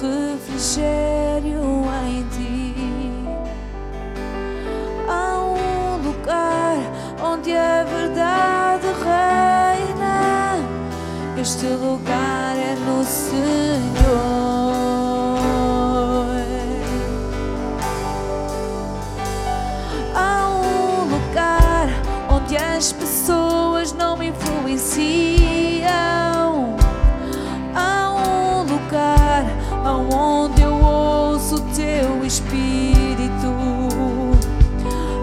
refrigério em ti. Há um lugar onde a verdade reina. Este lugar é no Senhor. Então, aonde eu ouço teu espírito,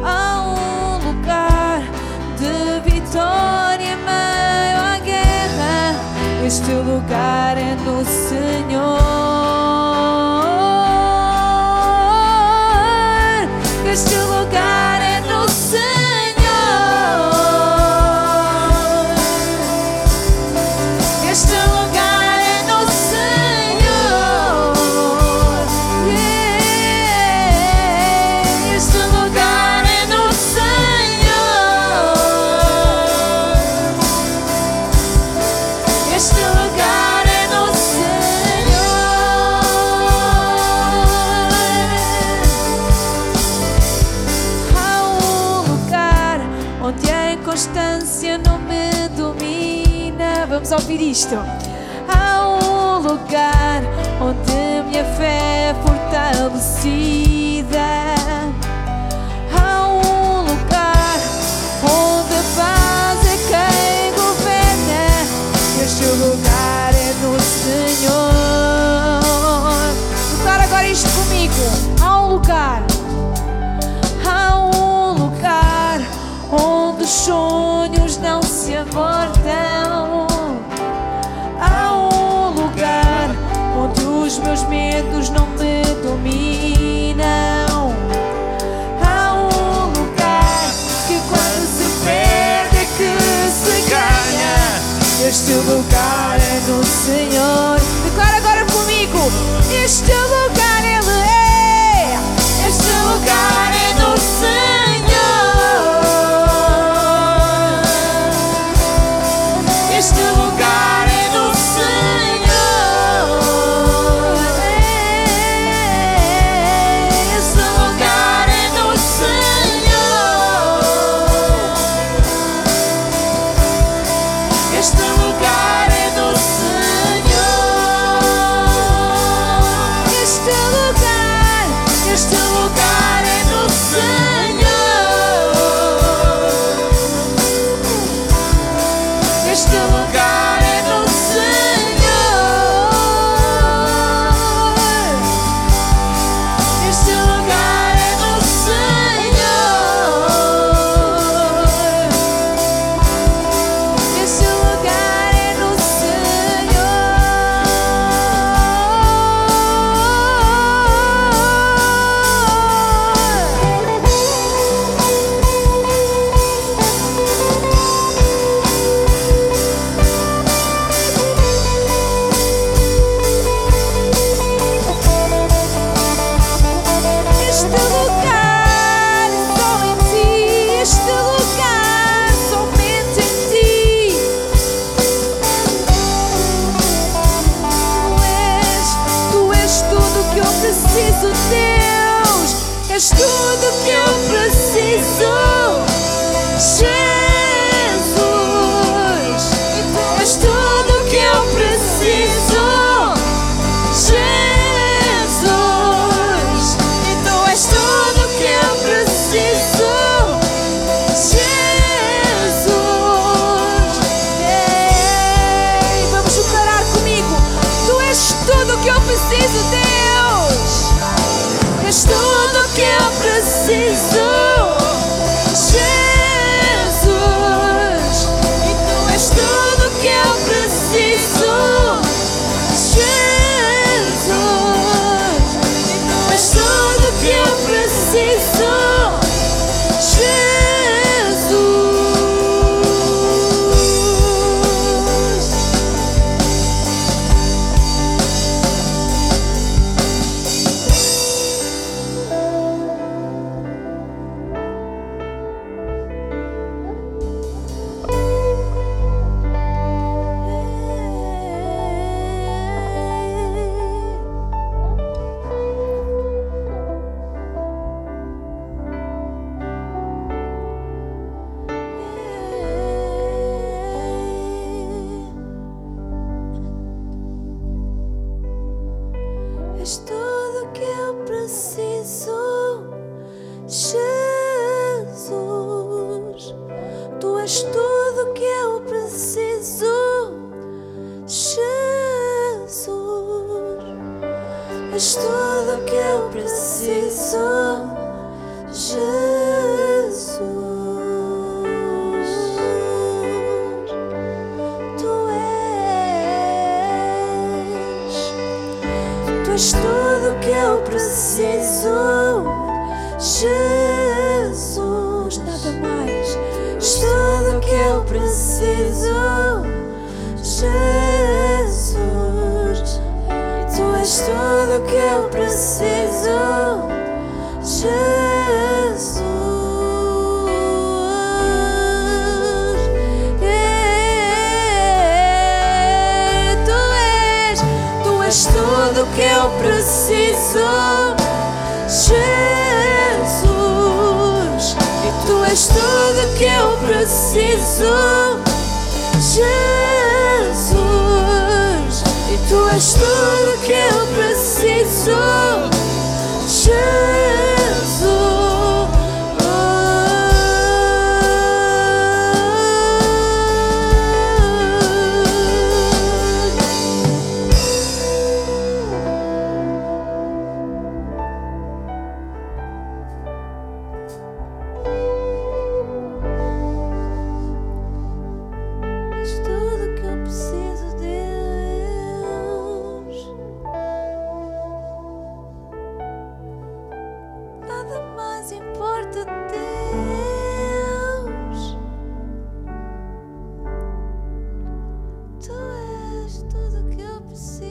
há um lugar de vitória em meio à guerra. Este lugar é do Senhor. ouvir isto. Há um lugar onde a minha fé é fortalecida. Há um lugar onde a paz é quem governa. Este lugar é do Senhor. Declara agora isto comigo. Há um lugar. Há um lugar onde os sonhos não se abortam. meus medos não és tudo que eu preciso, Jesus. Nada mais, és tudo que eu preciso, Jesus. Tu és tudo que eu preciso, Jesus. Preciso, Jesus. E tu és tudo que eu preciso, Jesus. E tu és tudo que eu preciso, Jesus. Tu